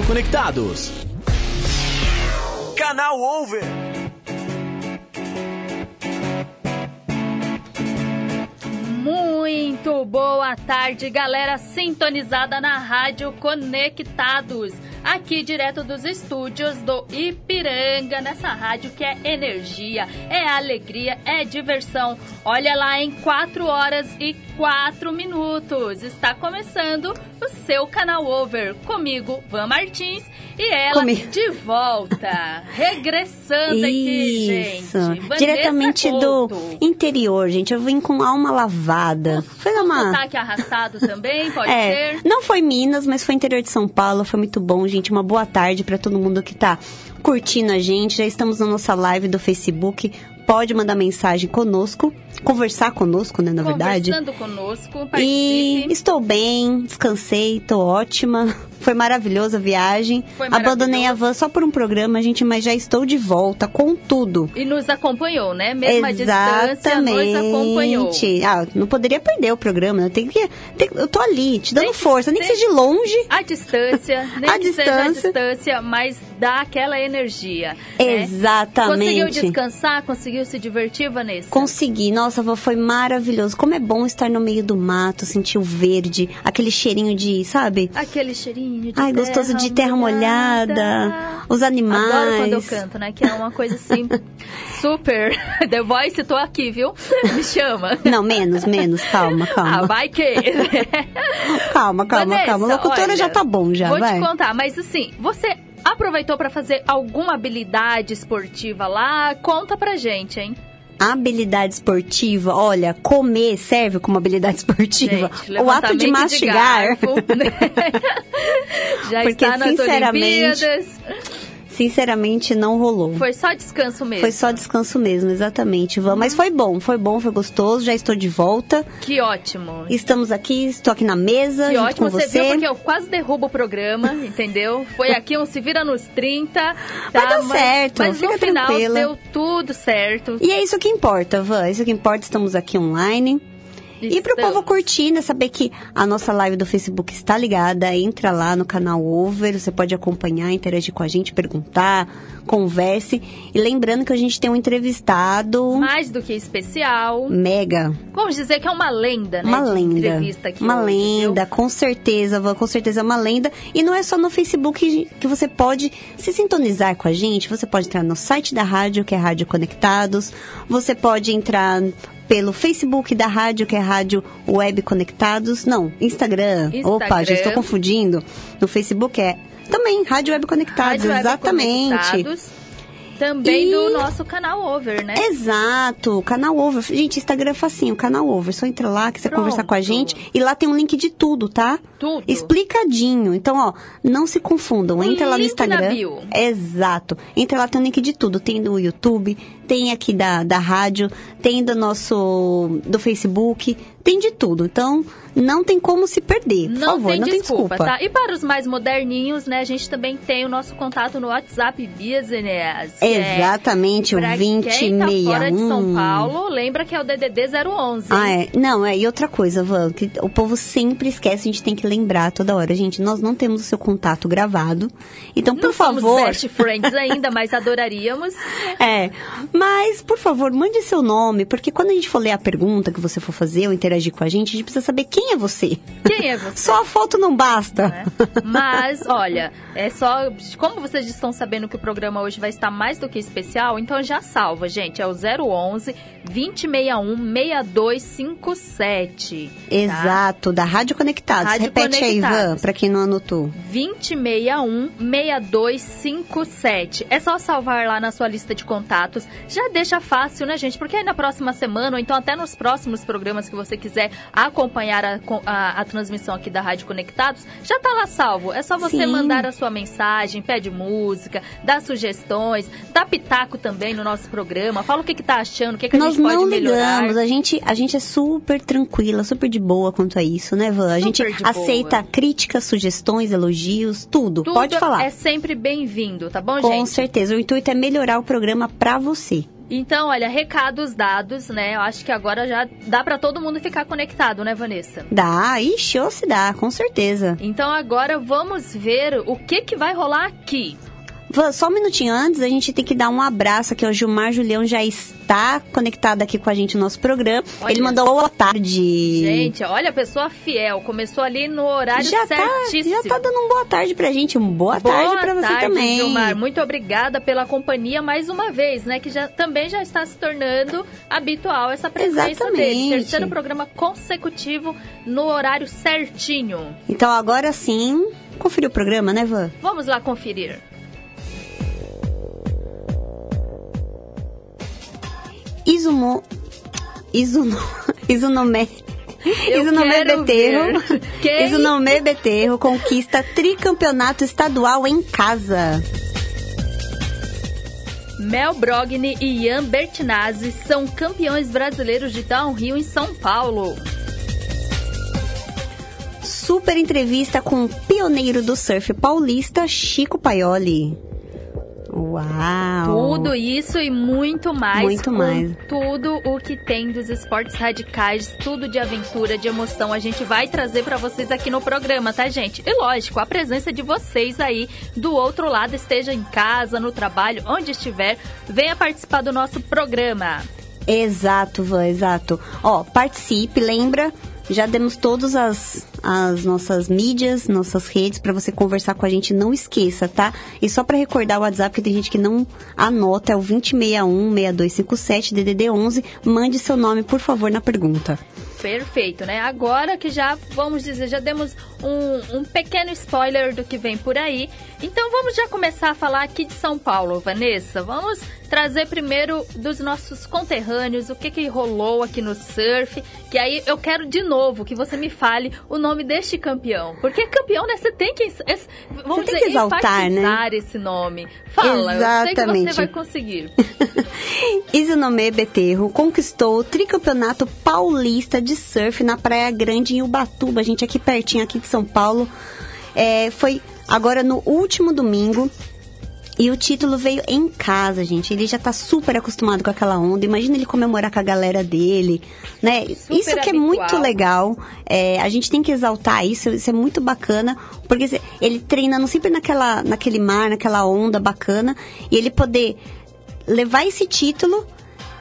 Conectados. Canal Over. Muito boa tarde, galera sintonizada na Rádio Conectados. Aqui direto dos estúdios do Ipiranga, nessa rádio que é energia, é alegria, é diversão. Olha lá, em 4 horas e 4 minutos. Está começando o seu canal Over. Comigo, Van Martins. E ela Comigo. de volta, regressando aqui, Isso. gente. Vanessa Diretamente Couto. do interior, gente. Eu vim com alma lavada. Foi uma. Sotaque arrastado também, pode É, ser? não foi Minas, mas foi interior de São Paulo. Foi muito bom, gente. Uma boa tarde pra todo mundo que tá curtindo a gente. Já estamos na nossa live do Facebook. Pode mandar mensagem conosco, conversar conosco, né, na verdade. Conversando conosco, E participe. estou bem, descansei, tô ótima. Foi maravilhosa a viagem. Foi Abandonei a van só por um programa, gente, mas já estou de volta com tudo. E nos acompanhou, né? Mesmo a distância, nos acompanhou. Exatamente. Ah, não poderia perder o programa. né? Tem que, tem- eu tô ali, te dando Tem que- força, nem que tem- seja de longe. A distância, nem A que seja a distância. distância, mas dá aquela energia. né? Exatamente. Conseguiu descansar? Conseguiu se divertir, Vanessa? Consegui, nossa, foi maravilhoso. Como é bom estar no meio do mato, sentir o verde, aquele cheirinho de, sabe? Aquele cheirinho Ai, gostoso de terra molhada, os animais. Adoro quando eu canto, né? Que é uma coisa assim, super. The Voice, tô aqui, viu? Me chama. Não, menos, menos, calma, Ah, calma. vai que. calma, calma, Vanessa, calma. Locutora olha, já tá bom, já, Vou vai. te contar, mas assim, você aproveitou pra fazer alguma habilidade esportiva lá? Conta pra gente, hein? Habilidade esportiva, olha, comer serve como habilidade esportiva. Gente, o ato de mastigar, garfo, né? Já Porque, está nas sinceramente, Olimpíadas. Sinceramente, não rolou. Foi só descanso mesmo. Foi só descanso mesmo, exatamente, Ivan. Mas foi bom, foi bom, foi gostoso, já estou de volta. Que ótimo. Estamos aqui, estou aqui na mesa Que ótimo, você você. viu porque eu quase derrubo o programa, entendeu? Foi aqui um se vira nos 30. Tá? Vai dar mas, certo, mas fica no final tranquila. deu tudo certo. E é isso que importa, Van. Isso que importa, estamos aqui online. E pro povo curtir, né? Saber que a nossa live do Facebook está ligada. Entra lá no canal Over, você pode acompanhar, interagir com a gente, perguntar, converse. E lembrando que a gente tem um entrevistado Mais do que especial. mega. Vamos dizer que é uma lenda, né? Uma lenda. Entrevista aqui Uma hoje, viu? lenda, com certeza, Van, com certeza é uma lenda. E não é só no Facebook que você pode se sintonizar com a gente. Você pode entrar no site da rádio, que é Rádio Conectados. Você pode entrar pelo Facebook da rádio, que é Rádio Web Conectados. Não, Instagram. Opa, já Instagram. estou confundindo. No Facebook é também Rádio Web Conectados, Rádio Web exatamente. Conectados. Também E- do nosso canal Over, né? Exato, canal Over. Gente, Instagram é facinho, canal Over. Só entra lá, quiser Pronto. conversar com a gente. E lá tem um link de tudo, tá? Tudo. Explicadinho. Então, ó, não se confundam. Um Entra lá no link na Instagram. bio. Exato. Entra lá, tem um link de tudo. Tem do YouTube, tem aqui da, da rádio, tem do nosso. do Facebook, tem de tudo. Então, não tem como se perder. Por Não favor, tem não desculpa, tem desculpa. tá? E para os mais moderninhos, né, a gente também tem o nosso contato no WhatsApp Business. é Exatamente, o pra quem tá fora de São 2061. Paulo, lembra que é o DDD 011. Ah, é. Não, é. E outra coisa, Van, que o povo sempre esquece, a gente tem que lembrar toda hora. Gente, nós não temos o seu contato gravado. Então, por Não somos favor. best friends ainda, mas adoraríamos. É. Mas, por favor, mande seu nome, porque quando a gente for ler a pergunta que você for fazer ou interagir com a gente, a gente precisa saber quem é você. Quem é você? Só a foto não basta. né? Mas, olha, é só. Como vocês estão sabendo que o programa hoje vai estar mais do que especial, então já salva, gente. É o 011 2061 6257. tá? Exato, da Rádio Conectados. Rádio Repete aí, Conectados. Ivan, pra quem não anotou. 2061 6257. É só salvar lá na sua lista de contatos. Já deixa fácil, né, gente? Porque aí na próxima semana, ou então até nos próximos programas que você quiser acompanhar a, a- a transmissão aqui da Rádio Conectados, já tá lá salvo. É só você Sim. mandar a sua mensagem, pede música, dá sugestões, dá pitaco também no nosso programa. Fala o que, que tá achando, o que, que a Nós gente pode não melhorar. ligamos, a gente, a gente é super tranquila, super de boa quanto a isso, né, Van? A gente de boa. aceita críticas, sugestões, elogios, tudo. Tudo Pode falar. é sempre bem-vindo, tá bom, Com gente? certeza. O intuito é melhorar o programa pra você. Então, olha, recados dados, né? Eu acho que agora já dá para todo mundo ficar conectado, né, Vanessa? Dá, ixi, ou se dá, com certeza. Então agora vamos ver o que que vai rolar aqui. Só um minutinho antes, a gente tem que dar um abraço aqui. O Gilmar Julião já está conectado aqui com a gente no nosso programa. Olha. Ele mandou boa tarde. Gente, olha, pessoa fiel. Começou ali no horário já certíssimo. Tá, já tá dando um boa tarde pra gente. Um boa, boa tarde pra você tarde, também. Gilmar. Muito obrigada pela companhia mais uma vez, né? Que já, também já está se tornando habitual essa presença Exatamente. dele. Terceiro programa consecutivo no horário certinho. Então agora sim, conferir o programa, né, Van? Vamos lá conferir. Izumo... Izuno... Izunome... Izunome Beterro... Izunome Beterro conquista tricampeonato estadual em casa. Mel Brogni e Ian Bertinazzi são campeões brasileiros de downhill em São Paulo. Super entrevista com o pioneiro do surf paulista, Chico Paioli. Uau! Tudo isso e muito mais. Muito mais. Tudo o que tem dos esportes radicais, tudo de aventura, de emoção, a gente vai trazer para vocês aqui no programa, tá, gente? E lógico, a presença de vocês aí do outro lado, esteja em casa, no trabalho, onde estiver, venha participar do nosso programa. Exato, Van, exato. Ó, participe, lembra? Já demos todas as, as nossas mídias, nossas redes para você conversar com a gente. Não esqueça, tá? E só para recordar o WhatsApp, que tem gente que não anota, é o 2061-6257 DDD 11. Mande seu nome, por favor, na pergunta. Perfeito, né? Agora que já, vamos dizer, já demos um, um pequeno spoiler do que vem por aí. Então vamos já começar a falar aqui de São Paulo, Vanessa. Vamos trazer primeiro dos nossos conterrâneos o que, que rolou aqui no surf. Que aí eu quero de novo que você me fale o nome deste campeão. Porque campeão, né? Você tem que. Vamos você tem dizer, que exaltar, né? esse nome. Fala, Exatamente. eu sei que você vai conseguir. Izunome Beterro conquistou o tricampeonato paulista de surf na Praia Grande em Ubatuba, gente, aqui pertinho, aqui de São Paulo. É, foi agora no último domingo. E o título veio em casa, gente. Ele já tá super acostumado com aquela onda. Imagina ele comemorar com a galera dele, né? Super isso que é muito legal. É, a gente tem que exaltar isso. Isso é muito bacana. Porque ele treinando sempre naquela, naquele mar, naquela onda bacana. E ele poder levar esse título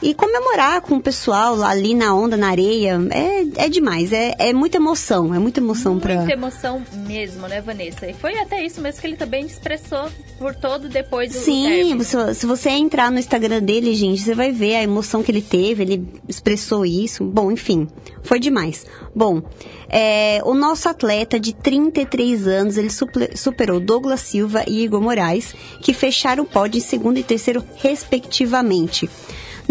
e comemorar com o pessoal lá ali na onda, na areia, é, é demais. É, é muita emoção, é muita emoção para Muita emoção mesmo, né, Vanessa? E foi até isso mesmo que ele também expressou por todo depois do Sim, se, se você entrar no Instagram dele, gente, você vai ver a emoção que ele teve, ele expressou isso. Bom, enfim, foi demais. Bom, é, o nosso atleta de 33 anos, ele superou Douglas Silva e Igor Moraes, que fecharam o pódio em segundo e terceiro, respectivamente.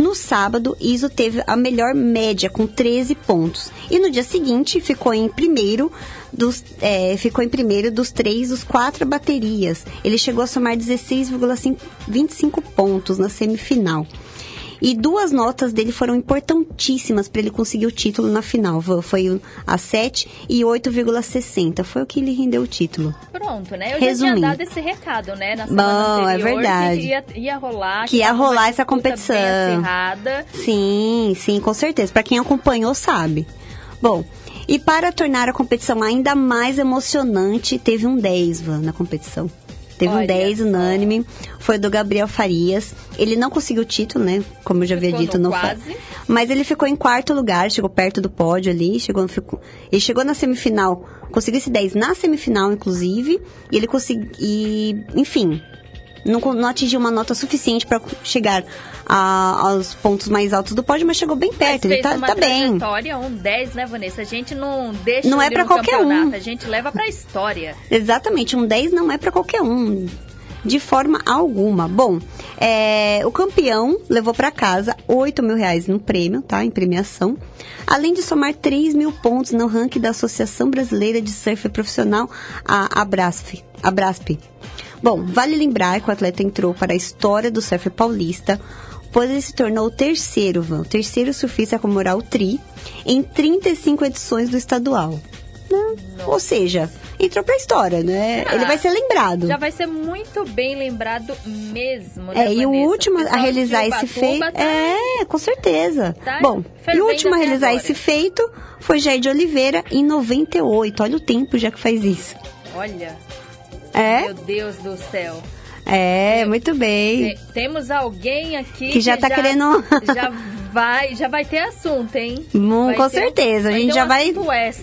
No sábado, Iso teve a melhor média, com 13 pontos. E no dia seguinte, ficou em primeiro dos, é, ficou em primeiro dos três, dos quatro baterias. Ele chegou a somar 16,25 pontos na semifinal. E duas notas dele foram importantíssimas para ele conseguir o título na final. Foi a 7 e 8,60. Foi o que lhe rendeu o título. Pronto, né? Eu Resumindo. já tinha dado esse recado, né? Na semana Bom, é anterior, é verdade. Que ia, ia rolar. Que, que ia rolar essa competição. Sim, sim, com certeza. Para quem acompanhou, sabe. Bom, e para tornar a competição ainda mais emocionante, teve um 10 Van, na competição. Teve Olha um 10 unânime, foi do Gabriel Farias. Ele não conseguiu o título, né? Como eu já havia dito, no quase. Mas ele ficou em quarto lugar, chegou perto do pódio ali, chegou, ficou, ele chegou na semifinal, conseguiu esse 10 na semifinal, inclusive, e ele conseguiu, enfim, não, não atingiu uma nota suficiente para chegar a, aos pontos mais altos do pódio, mas chegou bem perto. Mas ele tá, tá bem. Um 10, né, Vanessa? A gente não deixa não é para qualquer um. A gente leva para história. Exatamente, um 10 não é para qualquer um. De forma alguma. Bom, é, o campeão levou para casa 8 mil reais no prêmio, tá? Em premiação. Além de somar 3 mil pontos no ranking da Associação Brasileira de Surf Profissional, a Abrasp. Abrasp. Bom, vale lembrar que o atleta entrou para a história do surf paulista, pois ele se tornou o terceiro, o terceiro surfista a comemorar o tri em 35 edições do estadual. Né? Ou seja, entrou pra história, né? Ah, Ele vai ser lembrado. Já vai ser muito bem lembrado mesmo, né, É, e o último a realizar esse feito... Tá... É, com certeza. Tá Bom, e o último a realizar agora. esse feito foi Jair de Oliveira em 98. Olha o tempo já que faz isso. Olha. É? Meu Deus do céu. É, muito bem. Temos alguém aqui que já está querendo. já vai, já vai ter assunto, hein? Hum, com ter, certeza. A gente um já vai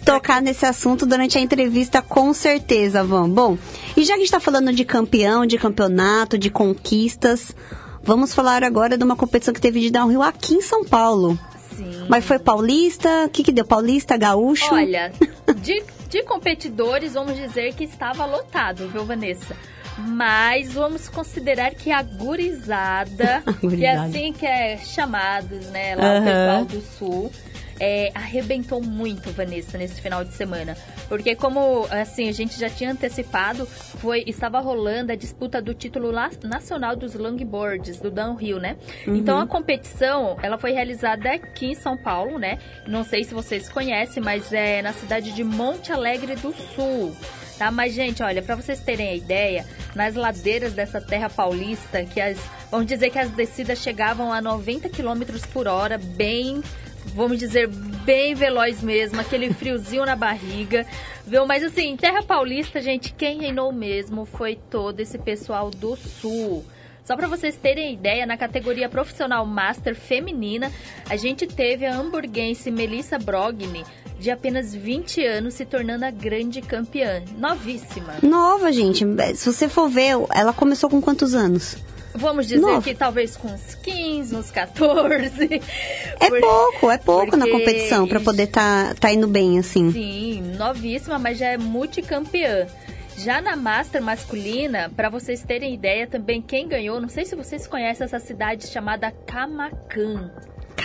tocar nesse assunto durante a entrevista, com certeza, Van. Bom, e já que a gente está falando de campeão, de campeonato, de conquistas, vamos falar agora de uma competição que teve de downhill aqui em São Paulo. Sim. Mas foi paulista? O que, que deu? Paulista, gaúcho? Olha, de, de competidores, vamos dizer que estava lotado, viu, Vanessa? Mas vamos considerar que a gurizada, que é assim que é chamados, né, lá uhum. o pessoal do sul, é, arrebentou muito, Vanessa, nesse final de semana. Porque como, assim, a gente já tinha antecipado, foi estava rolando a disputa do título nacional dos longboards, do downhill, né? Uhum. Então, a competição, ela foi realizada aqui em São Paulo, né? Não sei se vocês conhecem, mas é na cidade de Monte Alegre do Sul tá? Mas, gente, olha, para vocês terem a ideia, nas ladeiras dessa terra paulista, que as, vamos dizer que as descidas chegavam a 90 km por hora, bem vamos dizer, bem veloz mesmo, aquele friozinho na barriga, viu? Mas assim, Terra Paulista, gente, quem reinou mesmo foi todo esse pessoal do Sul. Só para vocês terem ideia, na categoria profissional Master feminina, a gente teve a hamburguense Melissa Brogni, de apenas 20 anos, se tornando a grande campeã. Novíssima. Nova, gente. Se você for ver, ela começou com quantos anos? Vamos dizer Nova. que talvez com uns 15, uns 14. É pouco, é pouco Porque... na competição para poder tá, tá indo bem, assim. Sim, novíssima, mas já é multicampeã. Já na Master masculina, para vocês terem ideia também, quem ganhou, não sei se vocês conhecem essa cidade chamada Camacan.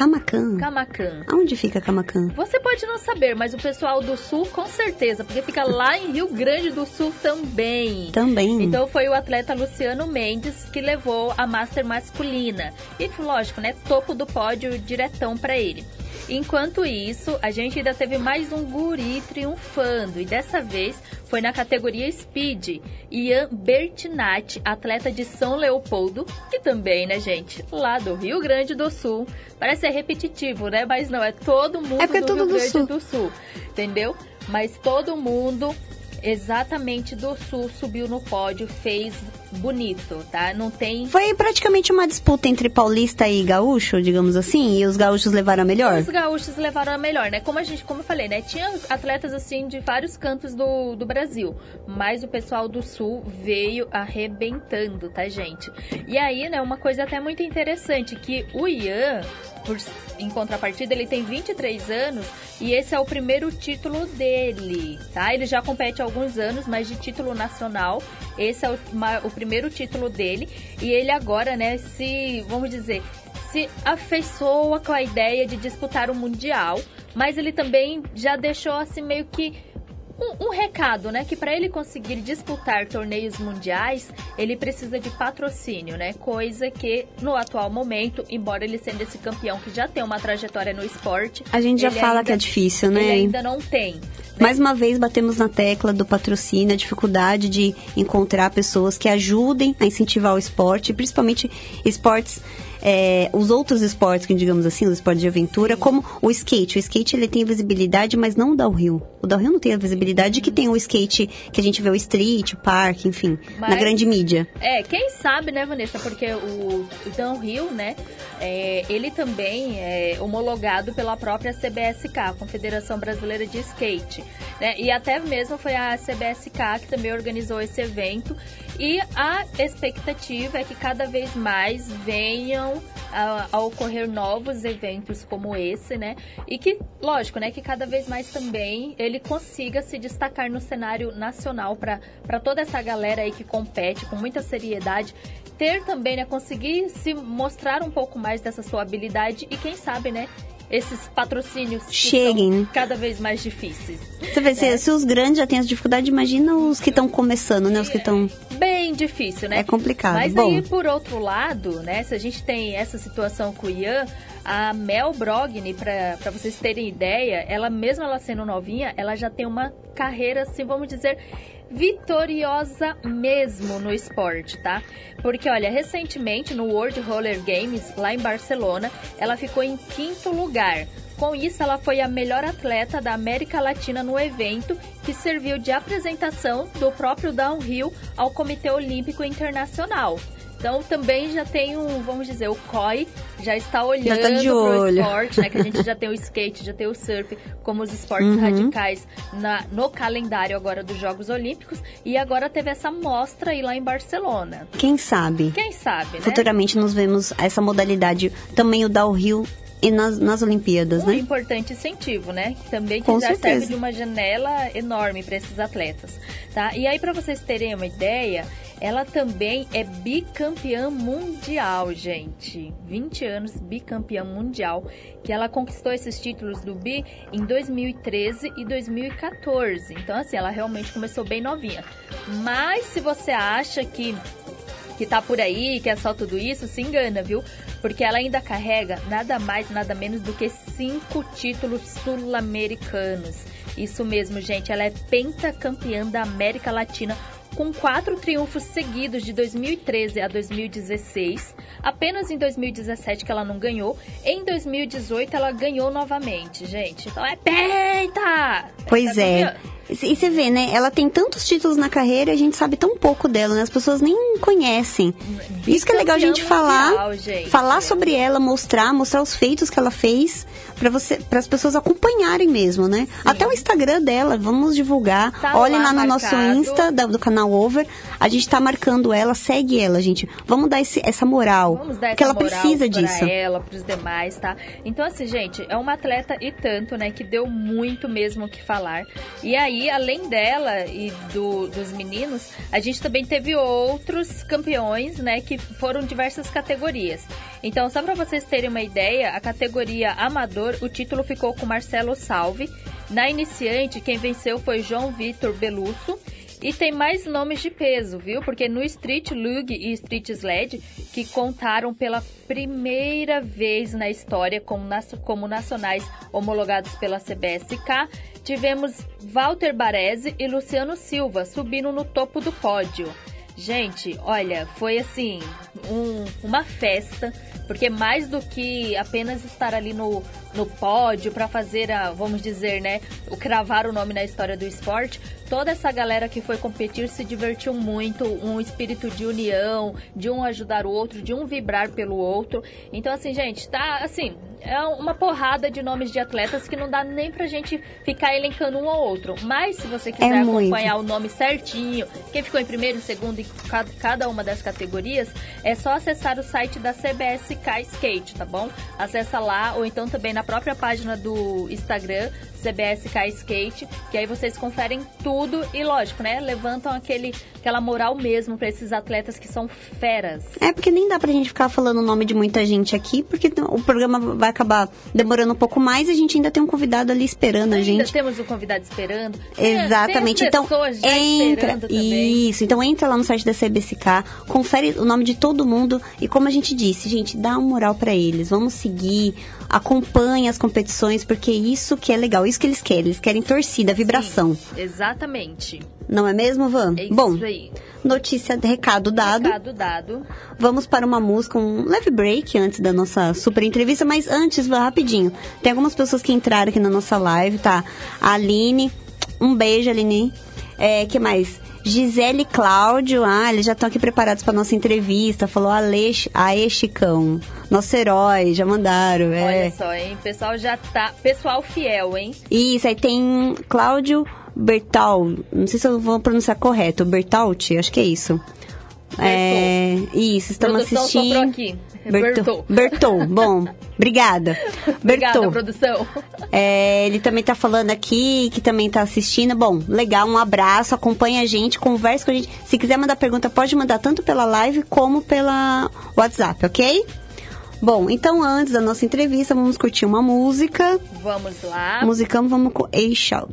Camacan. Camacan. Aonde fica Camacan? Você pode não saber, mas o pessoal do Sul com certeza, porque fica lá em Rio Grande do Sul também. Também. Então foi o atleta Luciano Mendes que levou a Master masculina. E lógico, né, topo do pódio diretão para ele. Enquanto isso, a gente ainda teve mais um guri triunfando e dessa vez foi na categoria Speed. Ian Bertinati, atleta de São Leopoldo, que também, né, gente, lá do Rio Grande do Sul. Parece ser repetitivo, né? Mas não, é todo mundo é do é Rio do Grande Sul. do Sul, entendeu? Mas todo mundo exatamente do Sul subiu no pódio, fez bonito, tá? Não tem. Foi praticamente uma disputa entre paulista e gaúcho, digamos assim, e os gaúchos levaram a melhor? Os gaúchos levaram a melhor, né? Como a gente, como eu falei, né? Tinha atletas assim de vários cantos do, do Brasil, mas o pessoal do sul veio arrebentando, tá, gente? E aí, né, uma coisa até muito interessante que o Ian, por, em contrapartida, ele tem 23 anos e esse é o primeiro título dele, tá? Ele já compete há alguns anos, mas de título nacional, esse é o, o primeiro título dele e ele agora, né, se, vamos dizer, se afeiçoa com a ideia de disputar o Mundial, mas ele também já deixou assim meio que um, um recado, né? Que para ele conseguir disputar torneios mundiais, ele precisa de patrocínio, né? Coisa que no atual momento, embora ele sendo esse campeão que já tem uma trajetória no esporte, a gente já fala ainda, que é difícil, né? Ele ainda não tem. Né? Mais uma vez batemos na tecla do patrocínio, a dificuldade de encontrar pessoas que ajudem a incentivar o esporte, principalmente esportes é, os outros esportes, que digamos assim, os esportes de aventura, como o skate. O skate ele tem visibilidade, mas não o downhill. O downhill não tem a visibilidade que tem o skate que a gente vê o street, o parque, enfim, mas, na grande mídia. É, quem sabe, né, Vanessa? Porque o, o downhill, né, é, ele também é homologado pela própria CBSK, Confederação Brasileira de Skate. Né? E até mesmo foi a CBSK que também organizou esse evento. E a expectativa é que cada vez mais venham a, a, ocorrer novos eventos como esse, né? E que, lógico, né, que cada vez mais também ele consiga se destacar no cenário nacional para toda essa galera aí que compete com muita seriedade ter também, né, conseguir se mostrar um pouco mais dessa sua habilidade e quem sabe, né, esses patrocínios cheguem cada vez mais difíceis. Você vê, se, é. se, os grandes já têm essa dificuldade, imagina os que estão começando, né? Os que estão. Bem difícil, né? É complicado. Mas Bom. aí, por outro lado, né? Se a gente tem essa situação com o Ian, a Mel Brogni, para vocês terem ideia, ela mesmo ela sendo novinha, ela já tem uma carreira, assim, vamos dizer, vitoriosa mesmo no esporte, tá? Porque, olha, recentemente no World Roller Games, lá em Barcelona, ela ficou em quinto lugar. Com isso, ela foi a melhor atleta da América Latina no evento, que serviu de apresentação do próprio downhill ao Comitê Olímpico Internacional. Então também já tem um, vamos dizer, o COI já está olhando já tá de olho. esporte, né? Que a gente já tem o skate, já tem o surf como os esportes uhum. radicais na, no calendário agora dos Jogos Olímpicos. E agora teve essa mostra aí lá em Barcelona. Quem sabe? Quem sabe, né? Futuramente nos vemos essa modalidade, também o downhill e nas, nas Olimpíadas, um né? Um importante incentivo, né? Que também que já serve de uma janela enorme para esses atletas, tá? E aí para vocês terem uma ideia, ela também é bicampeã mundial, gente. 20 anos bicampeã mundial, que ela conquistou esses títulos do bi em 2013 e 2014. Então assim, ela realmente começou bem novinha. Mas se você acha que que tá por aí, que é só tudo isso, se engana, viu? Porque ela ainda carrega nada mais, nada menos do que cinco títulos sul-americanos. Isso mesmo, gente, ela é pentacampeã da América Latina com quatro triunfos seguidos de 2013 a 2016. Apenas em 2017 que ela não ganhou. Em 2018 ela ganhou novamente, gente. Então é penta! Pois é. E você vê, né? Ela tem tantos títulos na carreira e a gente sabe tão pouco dela, né? As pessoas nem conhecem. Isso que é legal a gente falar, gente. falar sobre ela, mostrar, mostrar os feitos que ela fez para você, para as pessoas acompanharem mesmo, né? Sim. Até o Instagram dela, vamos divulgar. Tá Olhem lá, lá no marcado. nosso Insta do, canal Over, a gente tá marcando ela, segue ela, gente. Vamos dar esse, essa moral, vamos dar porque ela precisa pra disso. ela, pros demais, tá? Então assim, gente, é uma atleta e tanto, né, que deu muito mesmo o que falar. E aí aí, além dela e do, dos meninos, a gente também teve outros campeões, né, que foram diversas categorias. Então, só para vocês terem uma ideia, a categoria amador, o título ficou com Marcelo Salve. Na iniciante, quem venceu foi João Vitor Belusso. E tem mais nomes de peso, viu? Porque no Street Lug e Street Sled, que contaram pela primeira vez na história como, como nacionais homologados pela CBSK, tivemos Walter Baresi e Luciano Silva subindo no topo do pódio. Gente, olha, foi assim, um, uma festa, porque mais do que apenas estar ali no, no pódio para fazer a, vamos dizer, né, o cravar o nome na história do esporte, toda essa galera que foi competir se divertiu muito, um espírito de união, de um ajudar o outro, de um vibrar pelo outro. Então assim, gente, tá assim, é uma porrada de nomes de atletas que não dá nem pra gente ficar elencando um ou outro. Mas se você quiser é acompanhar o nome certinho, quem ficou em primeiro, segundo em cada uma das categorias, é só acessar o site da CBSK Skate, tá bom? Acessa lá, ou então também na própria página do Instagram, CBSK Skate, que aí vocês conferem tudo e, lógico, né? Levantam aquele, aquela moral mesmo para esses atletas que são feras. É, porque nem dá pra gente ficar falando o nome de muita gente aqui, porque o programa vai acabar demorando um pouco mais e a gente ainda tem um convidado ali esperando ainda a gente. temos um convidado esperando. Exatamente. então, entra. Isso. Então, entra lá no site da CBSK, confere o nome de todo mundo e, como a gente disse, gente, dá uma moral para eles. Vamos seguir, acompanhe as competições, porque isso que é legal isso que eles querem. Eles querem torcida, vibração. Sim, exatamente. Não é mesmo, Van? É isso Bom, aí. notícia, recado dado. Recado dado. Vamos para uma música, um leve break antes da nossa super entrevista, mas antes, Van, rapidinho. Tem algumas pessoas que entraram aqui na nossa live, tá? A Aline, um beijo, Aline. É, que mais? Gisele Cláudio, ah, eles já estão aqui preparados para nossa entrevista. Falou Aleix, Aê Chicão, nosso herói, já mandaram. É. Olha só, hein? O pessoal já tá. Pessoal fiel, hein? Isso, aí tem Cláudio Bertal, não sei se eu vou pronunciar correto, Bertalte, acho que é isso. Bertou. É, isso, estamos assistindo. aqui. Bertou. Bertou, bom. Obrigada. Obrigada, produção. É, ele também tá falando aqui, que também tá assistindo. Bom, legal, um abraço, acompanha a gente, conversa com a gente. Se quiser mandar pergunta, pode mandar tanto pela live como pela WhatsApp, ok? Bom, então antes da nossa entrevista, vamos curtir uma música. Vamos lá. Musicamos, vamos com A-Shop.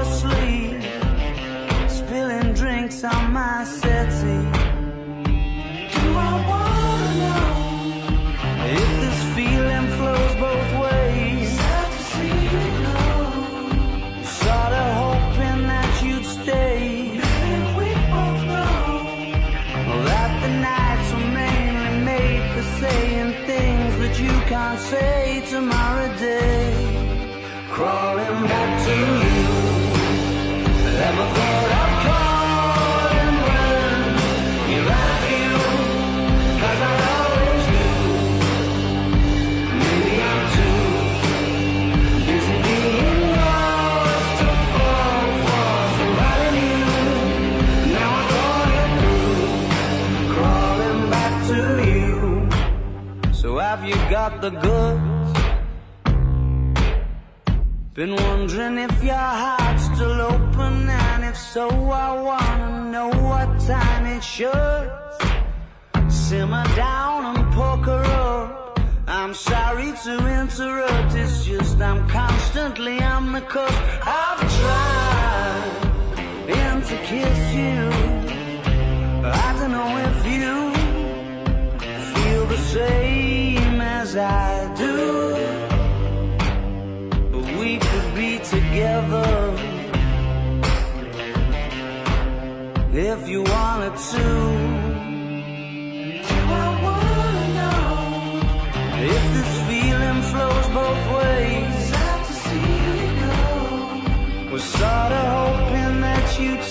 on my settee Wondering if your heart's still open, and if so, I wanna know what time it should. Simmer down and poker up. I'm sorry to interrupt, it's just I'm constantly on the cusp. I've tried and to kiss you. Wanted to. I wanna know if this feeling flows both ways? Sad to see you go. Was sorta hoping that you'd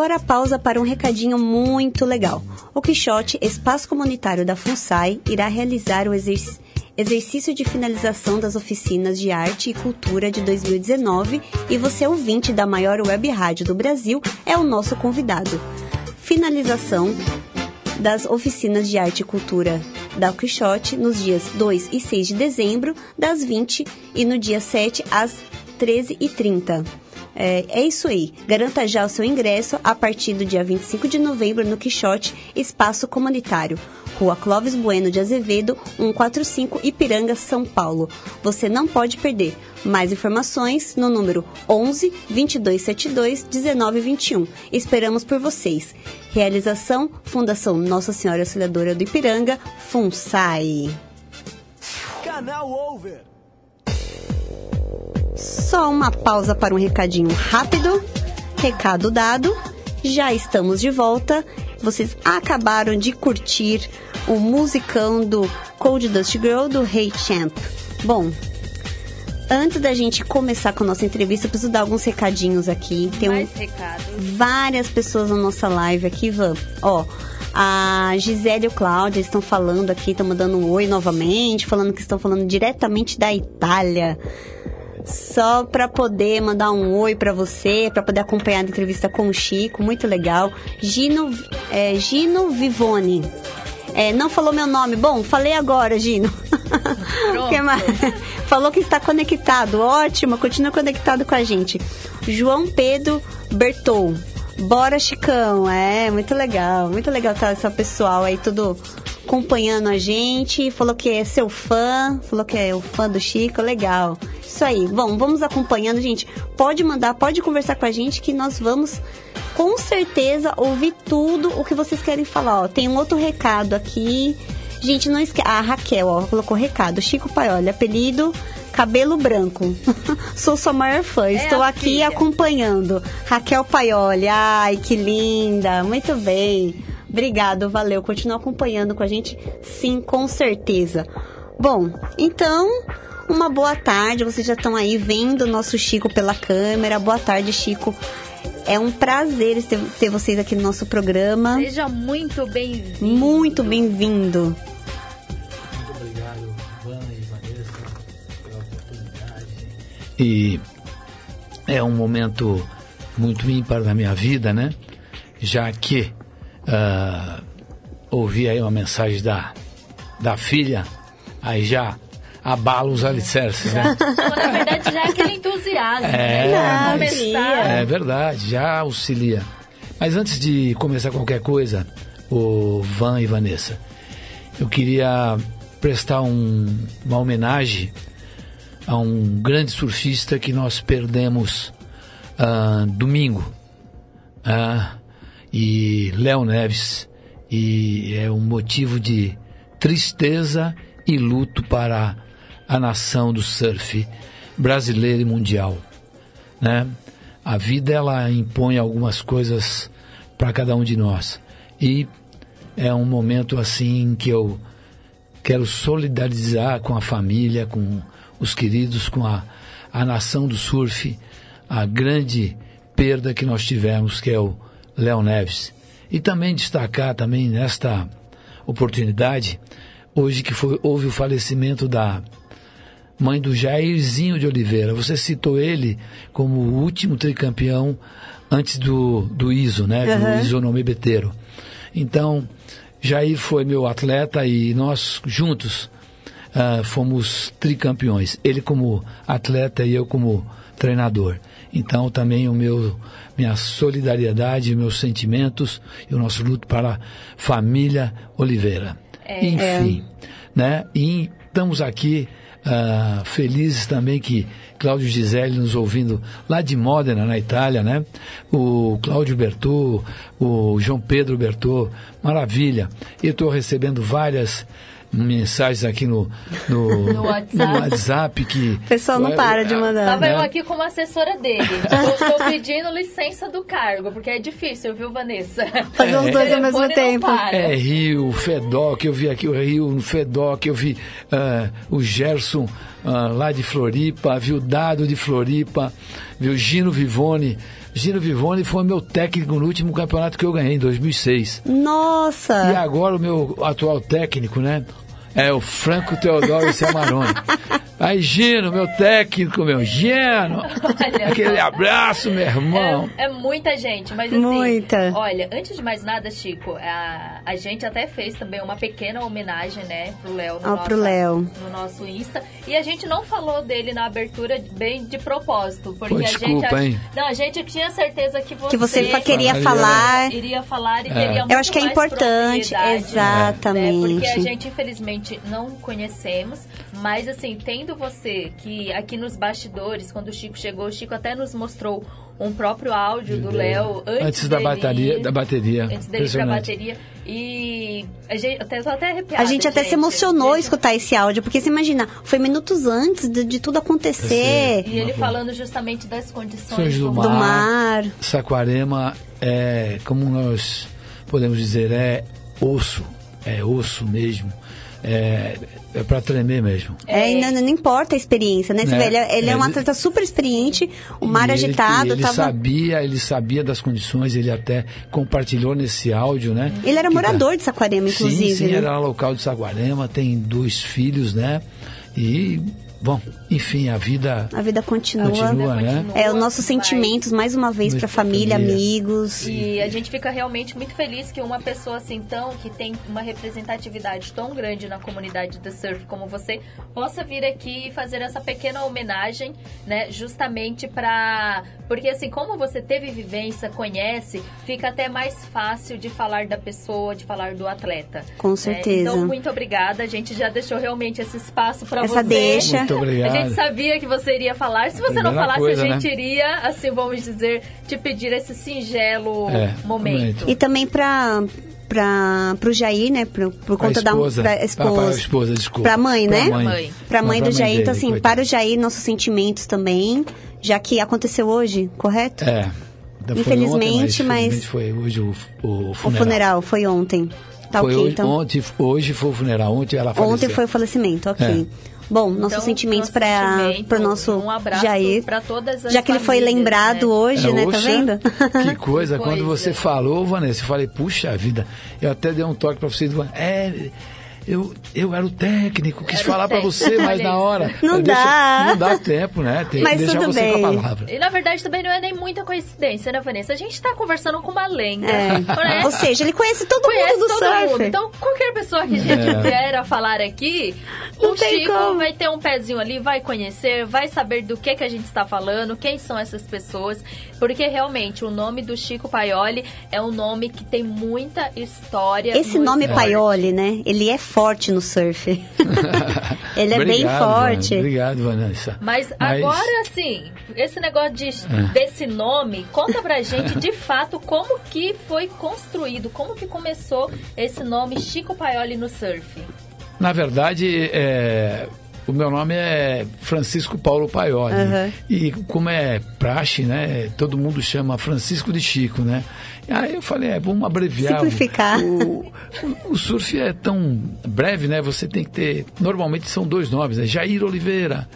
Agora pausa para um recadinho muito legal. O Quixote, espaço comunitário da FUNSAI, irá realizar o exerc- exercício de finalização das oficinas de arte e cultura de 2019 e você, ouvinte da maior web rádio do Brasil, é o nosso convidado. Finalização das oficinas de arte e cultura da Quixote nos dias 2 e 6 de dezembro, das 20 e no dia 7 às 13h30. É, é, isso aí. Garanta já o seu ingresso a partir do dia 25 de novembro no Quixote Espaço Comunitário. Rua Clóvis Bueno de Azevedo, 145 Ipiranga, São Paulo. Você não pode perder. Mais informações no número 11 2272 1921. Esperamos por vocês. Realização Fundação Nossa Senhora Auxiliadora do Ipiranga, FUNSAI. Canal Over. Só uma pausa para um recadinho rápido. Recado dado. Já estamos de volta. Vocês acabaram de curtir o musicão do Cold Dust Girl do Hey Champ. Bom, antes da gente começar com a nossa entrevista, eu preciso dar alguns recadinhos aqui. Tem um, várias pessoas na nossa live aqui, Van. Ó, a Gisele e o Cláudia estão falando aqui, estão mandando um oi novamente, falando que estão falando diretamente da Itália só para poder mandar um oi para você, para poder acompanhar a entrevista com o Chico, muito legal. Gino, é, Gino Vivone. É, não falou meu nome. Bom, falei agora, Gino. que falou que está conectado. Ótimo, continua conectado com a gente. João Pedro Bertou. Bora, Chicão. É, muito legal. Muito legal estar essa pessoal aí tudo acompanhando a gente. Falou que é seu fã. Falou que é o fã do Chico. Legal. Isso aí. Bom, vamos acompanhando, gente. Pode mandar, pode conversar com a gente que nós vamos com certeza ouvir tudo o que vocês querem falar. Ó, tem um outro recado aqui. Gente, não esquece. Ah, Raquel, ó, colocou recado. Chico Paioli, apelido Cabelo Branco. Sou sua maior fã. É Estou aqui filha. acompanhando. Raquel Paioli. Ai, que linda. Muito bem. Obrigado, valeu. Continua acompanhando com a gente? Sim, com certeza. Bom, então uma boa tarde. Vocês já estão aí vendo o nosso Chico pela câmera. Boa tarde, Chico. É um prazer ter, ter vocês aqui no nosso programa. Seja muito bem-vindo. Muito bem-vindo. Muito obrigado, Van e Vanessa, pela oportunidade. E é um momento muito ímpar da minha vida, né? Já que uh, ouvi aí uma mensagem da, da filha, aí já abala os alicerces, né? Na verdade, já é aquele entusiasmo, é, né? Começar... É verdade, já auxilia. Mas antes de começar qualquer coisa, o Van e Vanessa, eu queria prestar um, uma homenagem a um grande surfista que nós perdemos uh, domingo. Uh, e Léo Neves. E é um motivo de tristeza e luto para a nação do surf brasileiro e mundial, né? A vida ela impõe algumas coisas para cada um de nós e é um momento assim que eu quero solidarizar com a família, com os queridos, com a, a nação do surf, a grande perda que nós tivemos, que é o Léo Neves. E também destacar também nesta oportunidade, hoje que foi, houve o falecimento da mãe do Jairzinho de Oliveira. Você citou ele como o último tricampeão antes do, do ISO, né? Uhum. Do ISO nome Beteiro. Então, Jair foi meu atleta e nós juntos uh, fomos tricampeões. Ele como atleta e eu como treinador. Então, também o meu minha solidariedade, meus sentimentos e o nosso luto para a família Oliveira. É, Enfim, é. né? E estamos aqui Uh, felizes também que Cláudio Gisele nos ouvindo lá de Modena, na Itália, né? O Cláudio Bertô, o João Pedro Bertô, maravilha. Estou recebendo várias mensagens aqui no, no, no, WhatsApp. no WhatsApp. que... O pessoal não para de mandar. Estava né? eu aqui como assessora dele. Estou pedindo licença do cargo, porque é difícil, viu, Vanessa? Fazer os dois ao mesmo tempo. É Rio, Fedoc, eu vi aqui o Rio no Fedoc, eu vi uh, o Gerson uh, lá de Floripa, vi o Dado de Floripa, vi o Gino Vivone Gino Vivone foi meu técnico no último campeonato que eu ganhei, em 2006. Nossa! E agora o meu atual técnico, né? É o Franco Teodoro Samarone. Aí, Gino, meu técnico, meu Gino. Olha, aquele abraço, meu irmão. É, é, muita gente, mas assim. Muita. Olha, antes de mais nada, Chico, a a gente até fez também uma pequena homenagem, né, pro Léo no, Ah, nosso, pro Léo. no nosso Insta. E a gente não falou dele na abertura bem de propósito, porque Pô, a gente desculpa, hein? Não, a gente tinha certeza que você Que você queria falar. iria falar e É. teria Eu acho que é importante, propriedade, exatamente. né? Porque a gente, infelizmente, não conhecemos, mas assim, tendo você que aqui nos bastidores, quando o Chico chegou, o Chico até nos mostrou um próprio áudio do Léo antes, Antes da dele bateria, ir, da bateria. Antes dele ir pra bateria. E a gente, até, tô até arrepiada, A gente até se gente. emocionou Gente, escutar esse áudio, porque você imagina, foi minutos antes de, de tudo acontecer. E ele falando justamente das condições Condições do Do mar. Saquarema é, como nós podemos dizer, é osso. É osso mesmo. É, é para tremer mesmo. É, e não, não importa a experiência, né? Né? vê, ele, é- ele é um Ele- atleta super experiente, o mar ele- agitado, ele, tava. sabia, ele sabia das condições, ele até compartilhou nesse áudio, né? Ele era tá- morador de Saquarema, inclusive. Sim, sim, né? era local de Saguarema, tem dois filhos, né? E, bom, enfim, a vida A vida continua. continua, né? Continua. É, os nossos sentimentos, mais uma vez, pra família, família. amigos. E a gente fica realmente muito feliz que uma pessoa assim tão, que tem uma representatividade tão grande na comunidade do surf como você, possa vir aqui e fazer essa pequena homenagem, né, justamente para porque assim, como você teve vivência, conhece, fica até mais fácil de falar da pessoa, de falar do atleta. Com né? certeza. Então, muito obrigada. A gente já deixou realmente esse espaço para você. Essa deixa. Muito obrigado. A gente sabia que você iria falar. Se você não falasse, coisa, a gente né? iria, assim, vamos dizer, te pedir esse singelo É, momento. E também pra, pra, pro Jair, né? Por, por Pra conta esposa. da pra Ah, esposa. pra esposa, desculpa. Pra mãe, Pra né? mãe. Mãe. Pra mãe Não, do Jair. dele, então, assim, coitada. para o Jair, nossos sentimentos também. Já que aconteceu hoje, correto? É. Foi Infelizmente, ontem, mas- infelizmente foi hoje o, o O funeral. funeral foi ontem. Tá foi ok, hoje, então. ontem, hoje foi o funeral, ontem ela faleceu. Ontem foi o falecimento, ok. Bom, nossos Então, sentimentos nosso para sentimento, o nosso um abraço Jair. pra todas as Já que ele foi lembrado né? hoje, É, né? Tá oxa, vendo? Que coisa, Que quando coisa. você falou, Vanessa, eu falei, puxa vida, eu até dei um toque pra vocês, é, eu, eu era o técnico, quis Era falar pra técnico, você, mas na hora. Não eu dá. não dá tempo, né? Tem Mas que deixar você bem. com a palavra. E na verdade também não é nem muita coincidência, né, Vanessa? A gente tá conversando com uma lenda. É. né? Ou seja, ele conhece todo Conhece mundo do todo surf. mundo. Então, qualquer pessoa que a gente É. vier a falar aqui, Não o Chico como. vai ter um pezinho ali, vai conhecer, vai saber do que, que a gente está falando, quem são essas pessoas. Porque realmente o nome do Chico Paioli é um nome que tem muita história. Esse no nome esporte. Paioli, né? Ele é forte no surf. ele é bem Obrigado, forte. Vanessa. Obrigado, Vanessa. Mas, agora sim, esse negócio de, É. desse nome, conta pra gente de fato como que foi construído, como que começou esse nome Chico Paioli no surf. Na verdade, é, o meu nome é Francisco Paulo Paioli. Aham. E como é praxe, né? Todo mundo chama Francisco de Chico, né? E Aí eu falei, é, vamos abreviar. o- Simplificar. O, o, o surf é tão breve, né? Você tem que ter. Normalmente são dois nomes, né? Jair Oliveira,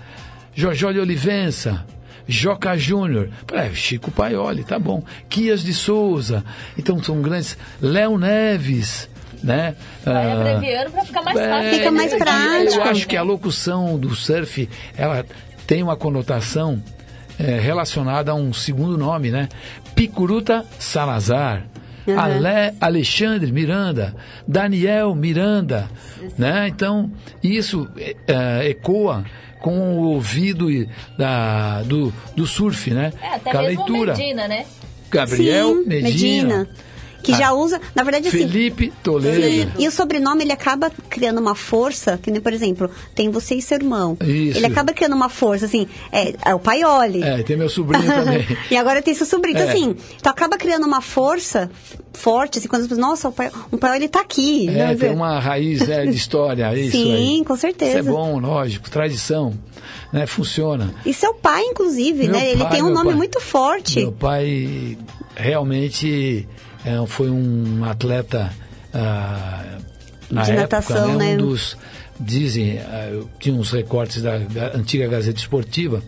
de Olivença. Joca Júnior, é, Chico Paioli, tá bom. Quias de Souza, então são grandes. Léo Neves, né? Vai Ah, abreviando pra ficar mais é, fácil. Fica mais prático. Eu acho que a locução do surf, ela tem uma conotação é, relacionada a um segundo nome, né? Picuruta Salazar. Uhum. Ale, Alexandre Miranda, Daniel Miranda, né? Então isso é, é, ecoa com o ouvido da, do, do surf, né? É, até com a mesmo leitura. Medina, né? Gabriel Sim, Medina, Que Ah, já usa, na verdade, assim. Felipe Toledo. E o sobrenome, ele acaba criando uma força, que nem, por exemplo, tem você e seu irmão. Isso. Ele acaba criando uma força, assim, é, é o Paioli. É, tem meu sobrinho também. e agora tem seu sobrinho. Então, É. assim, tu acaba criando uma força forte, assim, quando as pessoas, nossa, o pai, o Paioli tá aqui. É, tem uma raiz né, de história, é isso Sim, aí. com certeza. Isso é bom, lógico, tradição, né, funciona. E seu pai, inclusive, Meu né? Ele pai, tem um nome pai. muito forte. Meu pai realmente é, foi um atleta ah, na De época, natação, né, né? um dos dizem, ah, tinha uns recortes da, da antiga Gazeta Esportiva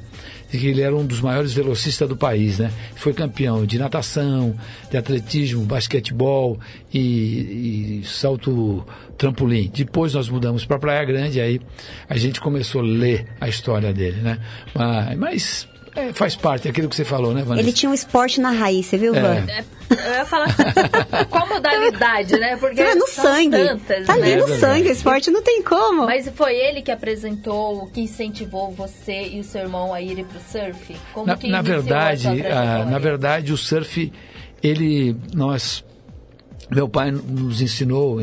de que ele era um dos maiores velocistas do país, né? Foi campeão de natação, de atletismo, basquetebol e, e salto trampolim. Depois nós mudamos para Praia Grande, aí a gente começou a ler a história dele, né? Mas, mas É, faz parte, aquilo que você falou, né, Vanessa? Ele tinha um esporte na raiz, você viu, É. Van? É, eu ia falar qual modalidade, né? Porque Tá no sangue. tantas, tá ali né? É no verdade. sangue, o esporte não tem como. Mas foi ele que apresentou, que incentivou você e o seu irmão a irem pro surf? Como Na, que na a verdade, sua ah, na verdade, o surf, ele, nós, meu pai nos ensinou,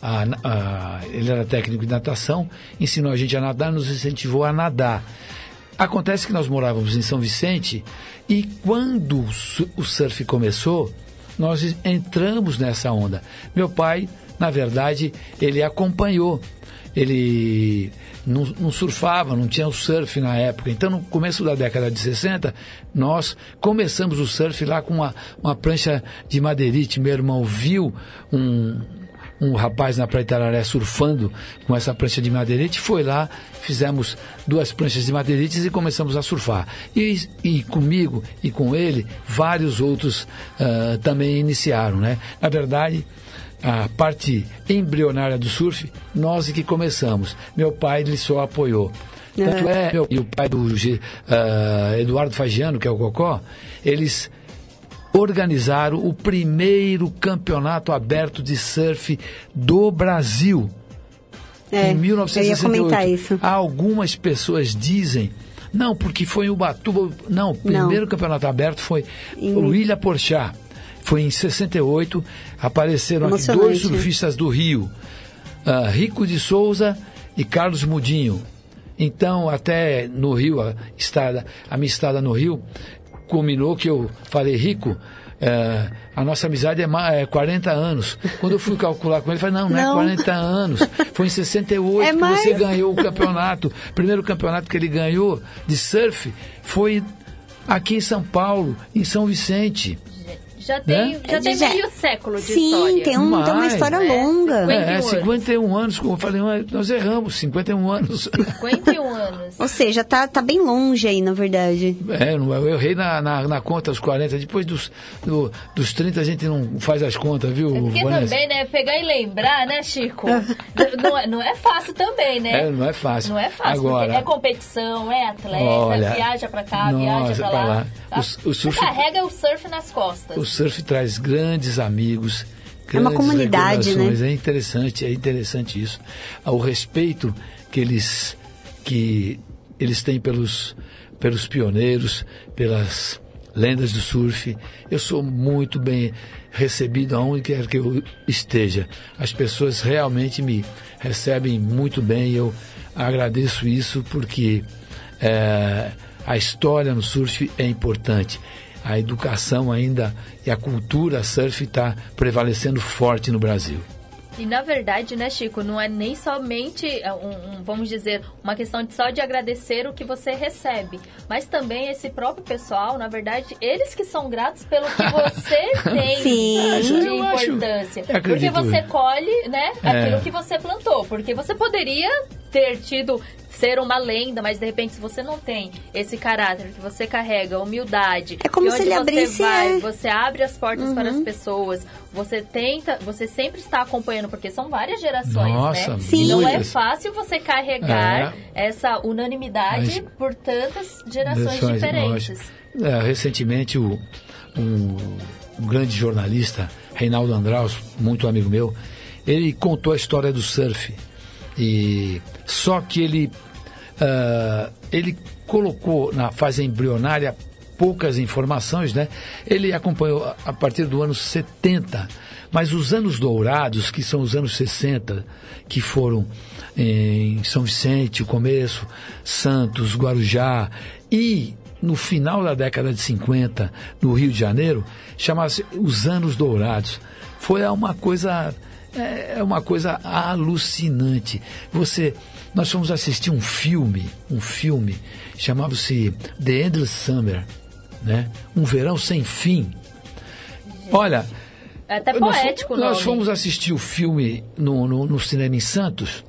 a- a- ele era técnico de natação, ensinou a gente a nadar, nos incentivou a nadar. Acontece que nós morávamos em São Vicente e quando o su- o surf começou, nós entramos nessa onda. Meu pai, na verdade, ele acompanhou. Ele não, não surfava, não tinha o surf na época. Então, no começo da década de 60, nós começamos o surf lá com uma, uma prancha de madeirite. Meu irmão viu um, um rapaz na Praia Itararé surfando com essa prancha de madeirite, foi lá, fizemos duas pranchas de madeirites e começamos a surfar. E, e comigo e com ele, vários outros ah, também iniciaram, né? Na verdade, a parte embrionária do surf, nós é que começamos. Meu pai, ele só apoiou. Tanto é, meu, e o pai do ah, Eduardo Fagiano, que é o Cocó, eles organizaram o primeiro campeonato aberto de surf do Brasil. É, em 1968. Eu ia comentar isso. Algumas pessoas dizem, não, porque foi em Ubatuba. Não, o primeiro campeonato aberto foi Em- o Ilha Porchá. Foi em 68. Apareceram aqui dois surfistas do Rio, ah, Rico de Souza e Carlos Mudinho. Então, até no Rio, a, estada, a minha estada no Rio, culminou que eu falei, Rico, eh, a nossa amizade é, é 40 anos. Quando eu fui calcular com ele, ele falou, não, não, Não. é 40 anos. Foi em 68 É que mais. você ganhou o campeonato. O primeiro campeonato que ele ganhou de surf foi aqui em São Paulo, em São Vicente. Já tem, Né? já tem Já- meio século de Sim, história. tem, um, tem uma história né? longa. 50 É, anos. 51 anos, como eu falei, nós erramos, 51 anos. 51 anos. Ou seja, tá, tá bem longe aí, na verdade. É, não- eu errei na, na, na conta aos 40. Depois dos, do- dos 30 a gente não faz as contas, viu, É porque Vanessa? também, né, pegar e lembrar, né, Chico? não, é, não é fácil também, né? É, não é fácil. Não é fácil, Agora, porque é competição, é atleta, Olha, viaja pra cá, nossa, viaja pra pra lá. lá. tá? O- o surf- Você carrega o surf nas costas. o surf traz grandes amigos. É uma grandes comunidade, né? É interessante, é interessante isso. O respeito que eles, que eles têm pelos, pelos pioneiros, pelas lendas do surf. Eu sou muito bem recebido aonde quer que eu esteja. As pessoas realmente me recebem muito bem e eu agradeço isso porque é, a história no surf é importante. A educação ainda e a cultura surf está prevalecendo forte no Brasil. E na verdade, né, Chico, não é nem somente, é, um, um, vamos dizer, uma questão de só de agradecer o que você recebe, mas também esse próprio pessoal, na verdade, eles que são gratos pelo que você tem Sim. de Eu acho- importância. eu Porque você colhe, né, aquilo É. que você plantou. Porque você poderia ter tido ser uma lenda, mas de repente se você não tem esse caráter que você carrega, humildade, É como e se ele você abrisse, vai, é. você abre as portas para Uhum. as pessoas, você tenta, você sempre está acompanhando, porque são várias gerações, Nossa, né? Sim. Não é fácil você carregar essa unanimidade Mas- por tantas gerações Gerações, diferentes. É, recentemente, o, um, um grande jornalista, Reinaldo Andraus, muito amigo meu, ele contou a história do surf. E só que ele, ah, ele colocou na fase embrionária poucas informações, né? Ele acompanhou a- a partir do ano 70, mas os anos dourados, que são os anos 60, que foram em São Vicente, o começo, Santos, Guarujá e no final da década de 50, no Rio de Janeiro, chamava-se os anos dourados. Foi uma coisa é uma coisa alucinante. Você, nós fomos assistir um filme, um filme chamava-se The Endless Summer, né? Um verão sem fim. Olha, É até nós, poético nós nome. fomos assistir o filme no, no, no cinema em Santos.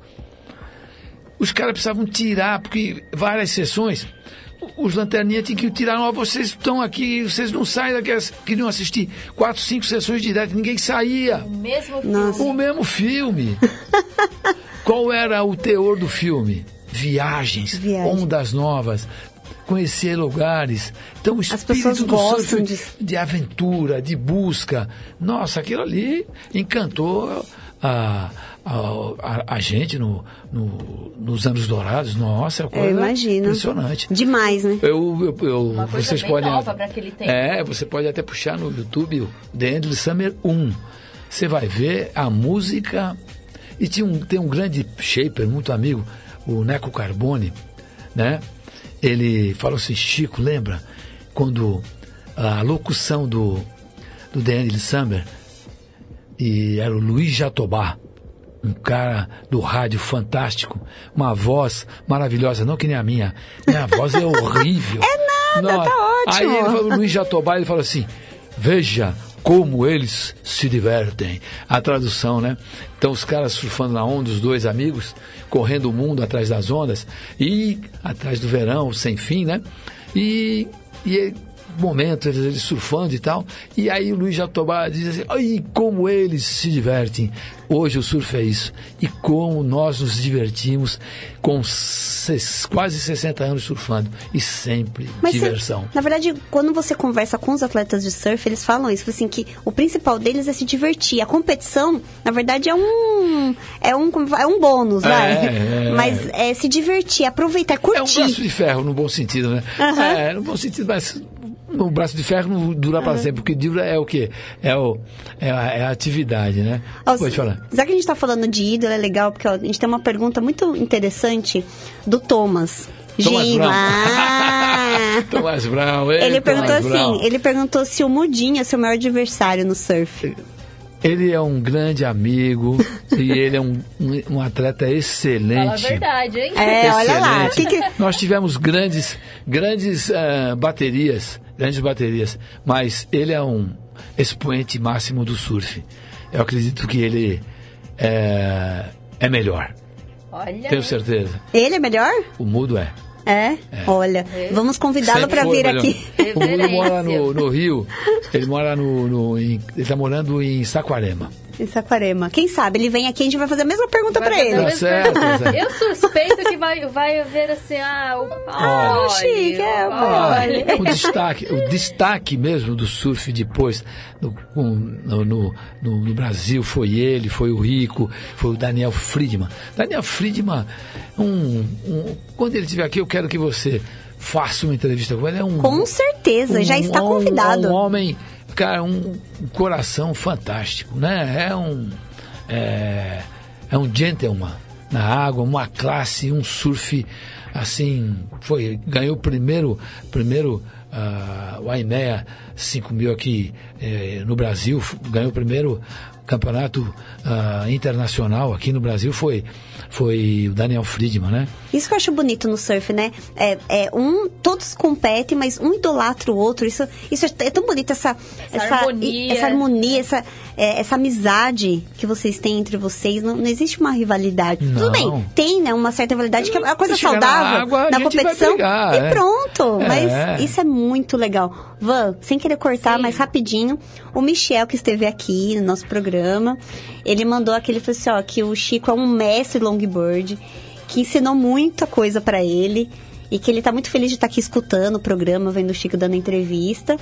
Os caras precisavam tirar, porque várias sessões, os lanterninhas tinham que tirar. Ó, vocês estão aqui, vocês não saem daqui. Queriam assistir quatro, cinco sessões direto, ninguém saía. O mesmo Nossa. filme. O mesmo filme. Qual era o teor do filme? viagens, Viagem. ondas novas, conhecer lugares. Então o As espírito pessoas do gostam surf, de aventura, de busca. Nossa, aquilo ali encantou a, a, a, a gente no, no- nos anos dourados. Nossa, é uma Eu coisa imagino. impressionante. Demais, né? Eu, eu, eu- Uma coisa vocês bem podem. nova aquele tempo. É, você pode até puxar no YouTube o The Endless Summer 1. Você vai ver a música. E tinha um, tem um grande shaper, muito amigo, o Neco Carbone, né? Ele falou assim, Chico, lembra quando a locução do, do The Endless Summer e era o Luiz Jatobá, um cara do rádio fantástico, uma voz maravilhosa, não que nem a minha. Minha voz é horrível. É nada, tá ótimo. Aí ele falou, Luiz Jatobá, ele falou assim, veja como eles se divertem. A tradução, né? Então os caras surfando na onda, os dois amigos, correndo o mundo atrás das ondas e atrás do verão sem fim, né? E, e momento, eles, eles surfando e tal. E aí o Luiz Jatobá diz assim, ai, como eles se divertem. Hoje o surf é isso. E como nós nos divertimos com quase 60 anos surfando. E sempre Mas cê- diversão. na verdade, quando você conversa com os atletas de surf, eles falam isso, assim, que o principal deles é se divertir. A competição, na verdade, é um é um, é um bônus, É, vai. é. Mas é se divertir, aproveitar, É um curtir. braço de ferro no bom sentido, né? É, no bom sentido, mas no braço de ferro não dura para sempre, porque dura é o quê? É, o, é, a, é a atividade, né? Ó, Pode falar. Já que a gente tá falando de ídolo, é legal, porque ó, a gente tem uma pergunta muito interessante do Thomas. Thomas. Brown. Tomás Brown, ei, Ele perguntou Tomás Brown. assim, ele perguntou se o Mudinho é seu maior adversário no surf. Ele é um grande amigo e ele é um, um, atleta Fala a excelente. verdade, hein? É, olha lá. Excelente. Que que- Nós tivemos grandes, grandes ah, baterias, grandes baterias, mas ele é um expoente máximo do surf. Eu acredito que ele é, é melhor, Olha. tenho certeza. Ele é melhor? O mudo é. É? Olha, vamos convidá-lo para vir melhor. aqui. O mudo mora no, no Rio, ele mora no, no em- ele está morando em Saquarema. Em Saquarema. Quem sabe ele vem aqui e a gente vai fazer a mesma pergunta para ele. Tá certo. Eu suspeito que vai, vai haver assim, ah, o Ah, Chique, é, olha. olha. o destaque, o destaque mesmo do surf depois no, no, no, no- no Brasil foi ele, foi o Rico, foi o Daniel Friedman. Daniel Friedman, um, um- quando ele estiver aqui, eu quero que você faça uma entrevista com ele. É um, Com certeza, já um- está um- convidado. Um, homem, cara, um, coração fantástico, né? É um é, é um gentleman na água, uma classe, um surf assim, foi ganhou o primeiro primeiro ah, o IMEA 5000 aqui eh, no Brasil, ganhou o primeiro campeonato ah, internacional aqui no Brasil foi foi o Daniel Friedman, né? Isso que eu acho bonito no surf, né? É, é um, todos competem, mas um idolatra o outro. Isso, isso é, é tão bonito essa, Essa harmonia. essa harmonia, essa, é, essa amizade que vocês têm entre vocês. Não, não existe uma rivalidade. Tudo Não. bem, tem, né? Uma certa rivalidade que é uma coisa Chega na saudável água, na competição. brigar, e é. pronto. É. Mas isso é muito legal. Van, sem querer cortar, Sim. mas rapidinho, o Michel que esteve aqui no nosso programa, ele mandou aquele falou assim, ó, que o Chico é um mestre longboard, que ensinou muita coisa pra ele e que ele tá muito feliz de estar aqui escutando o programa, vendo o Chico dando entrevista.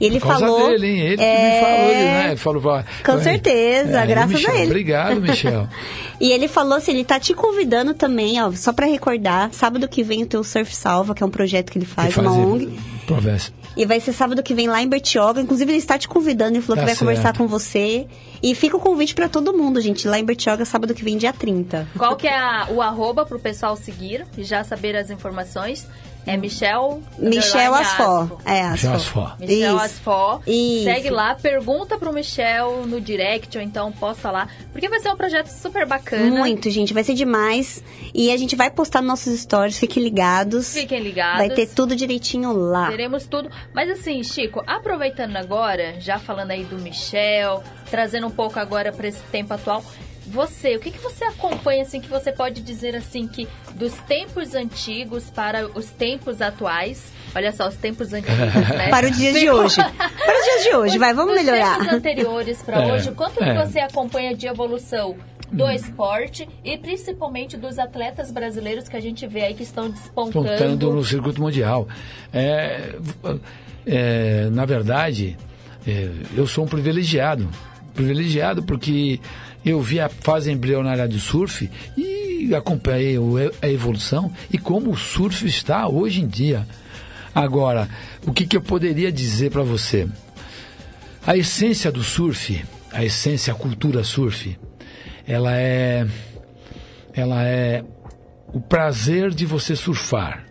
E ele Por causa falou. dele, hein? Ele que é, me falou, ele, né? Falou, vai- Com certeza, graças Michel, a ele. Obrigado, Michel. E ele falou assim, ele tá te convidando também, ó, só pra recordar, sábado que vem o teu Surf Salva, que é um projeto que ele faz, Que uma ONG. Provessa. E vai ser sábado que vem lá em Bertioga. Inclusive, ele está te convidando. Ele falou Tá que vai certo. conversar com você. E fica o convite para todo mundo, gente. Lá em Bertioga, sábado que vem, dia 30. Qual que é a- o arroba pro pessoal seguir e já saber as informações? É Michel... Michel underline Asfó. Asfo. É, Michel Asfó. Asfó. Michel Isso. Asfó. Isso. Segue lá, pergunta pro Michel no direct ou então posta lá. Porque vai ser um projeto super bacana. Muito, gente. Vai ser demais. E a gente vai postar nos nossos stories. Fiquem ligados. Fiquem ligados. Vai ter tudo direitinho lá. Teremos tudo. Mas assim, Chico, aproveitando agora, já falando aí do Michel, trazendo um pouco agora para esse tempo atual, você, o que, que você acompanha assim que você pode dizer assim que dos tempos antigos para os tempos atuais? Olha só, os tempos antigos, né? Para o dia de hoje. Para os dias de hoje. Vai, vamos Dos melhorar. tempos anteriores para É, hoje, quanto é. que você acompanha de evolução do hum. esporte e principalmente dos atletas brasileiros que a gente vê aí que estão despontando. Despontando no circuito mundial. É, é, na verdade, é, eu sou um privilegiado. Privilegiado porque eu vi a fase embrionária do surf e acompanhei a evolução e como o surf está hoje em dia. Agora, o que, que eu poderia dizer para você? A essência do surf, a essência, a cultura surf, ela é, ela é o prazer de você surfar,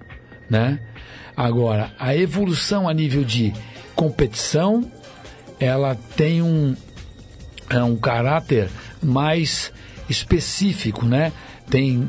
né? Agora, a evolução a nível de competição, ela tem um, é um caráter mais específico, né? Tem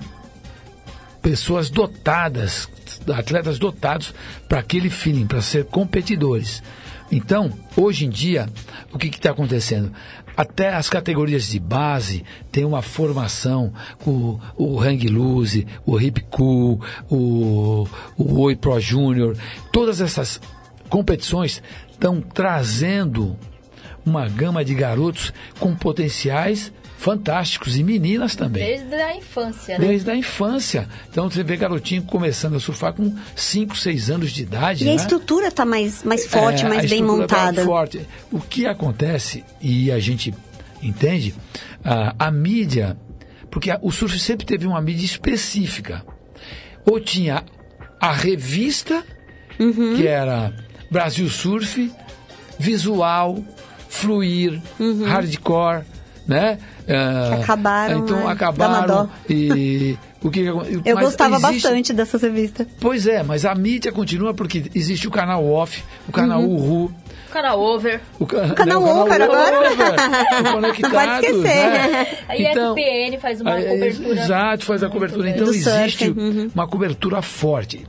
pessoas dotadas, atletas dotados para aquele feeling, para ser competidores. Então, hoje em dia, o que está acontecendo? Até as categorias de base tem uma formação com o Hang Loose, o Hip Cool, o, o Oi Pro Júnior. Todas essas competições estão trazendo uma gama de garotos com potenciais fantásticos e meninas também. Desde a infância, né? Desde a infância. Então você vê garotinho começando a surfar com 5, 6 anos de idade. E né? a estrutura está mais, mais forte, é, mais bem tá montada. Tá forte. O que acontece, e a gente entende, a, a mídia, porque a, o surf sempre teve uma mídia específica. Ou tinha a revista, uhum. que era Brasil Surf, visual, fluir, uhum. hardcore, né? Uh, acabaram. Então né? acabaram e o que Eu gostava existe... bastante dessa revista. Pois é, mas a mídia continua porque existe o canal off, o canal uhum. Uhu, o canal Over. O, ca... o canal Não, Over agora. Over. Conectados, Pode esquecer. Né? A ESPN então, faz uma a, cobertura. Exato, faz a cobertura. Então existe uhum. uma cobertura forte.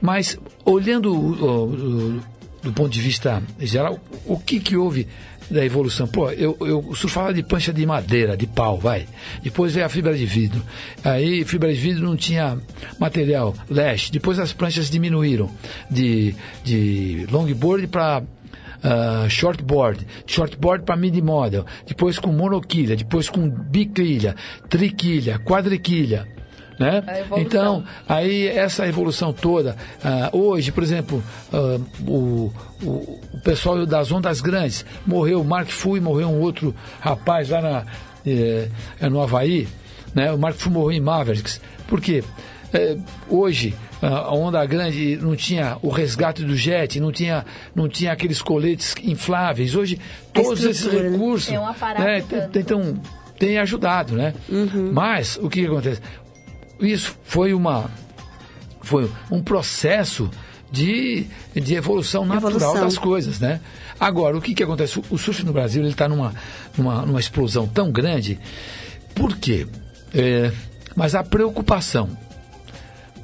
Mas olhando do ponto de vista geral, o que, que houve da evolução. Pô, eu, eu surfava de pancha de madeira, de pau, vai. Depois veio a fibra de vidro. Aí fibra de vidro não tinha material, lash. Depois as pranchas diminuíram de, de longboard para Uh, shortboard, shortboard para mid model, depois com monoquilha, depois com biquilha, triquilha, quadriquilha né? Então, aí essa evolução toda, uh, hoje, por exemplo, uh, o, o, o, pessoal das ondas grandes, morreu o Mark Fui, morreu um outro rapaz lá na, eh, no Havaí, né? O Mark Fui morreu em Mavericks. Por quê? Eh, hoje, a onda grande não tinha o resgate do jet, não tinha, não tinha aqueles coletes infláveis. Hoje, todos esses né? recursos. Né? né, então, tem ajudado, né? Uhum. Mas, o que acontece? Isso foi uma foi um processo de, de evolução natural evolução. das coisas, né? Agora, o que, que acontece? O surf no Brasil ele está numa, numa, numa explosão tão grande. Por quê? É, mas a preocupação.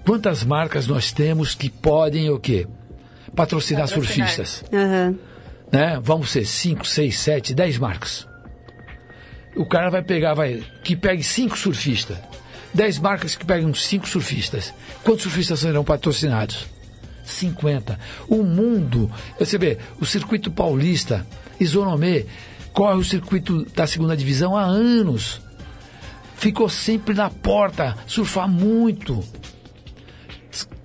Quantas marcas nós temos que podem o quê? Patrocinar, Patrocinar. surfistas. Uhum. Né? Vamos ser 5, 6, 7, 10 marcas. O cara vai pegar, vai. Que pegue cinco surfistas 10 marcas que pegam 5 surfistas. Quantos surfistas serão patrocinados? 50. O mundo, você vê, o circuito paulista, Isonomê, corre o circuito da segunda divisão há anos. Ficou sempre na porta, surfar muito.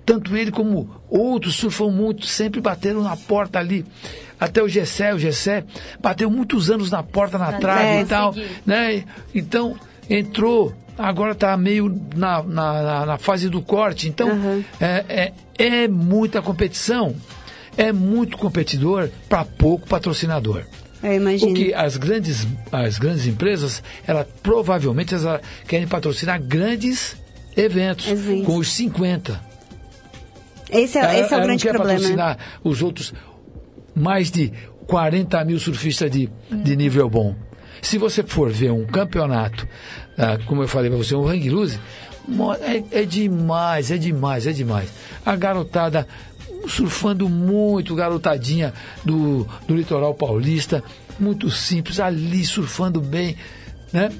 Tanto ele como outros surfam muito, sempre bateram na porta ali. Até o Gessé, o Gessé bateu muitos anos na porta, na trave e tal. Né? Então, entrou agora está meio na, na, na, fase do corte. Então, uhum. é, é, é muita competição, é muito competidor para pouco patrocinador. Eu imagino. O que as grandes, as grandes empresas, elas provavelmente elas querem patrocinar grandes eventos, eventos. com os 50. Esse é, esse é o grande problema. patrocinar os outros mais de 40 mil surfistas de, de nível bom. Se você for ver um campeonato, ah, como eu falei para você, um hang loose, é, é demais, é demais, é demais. A garotada surfando muito, garotadinha do, do litoral paulista, muito simples, ali surfando bem, né?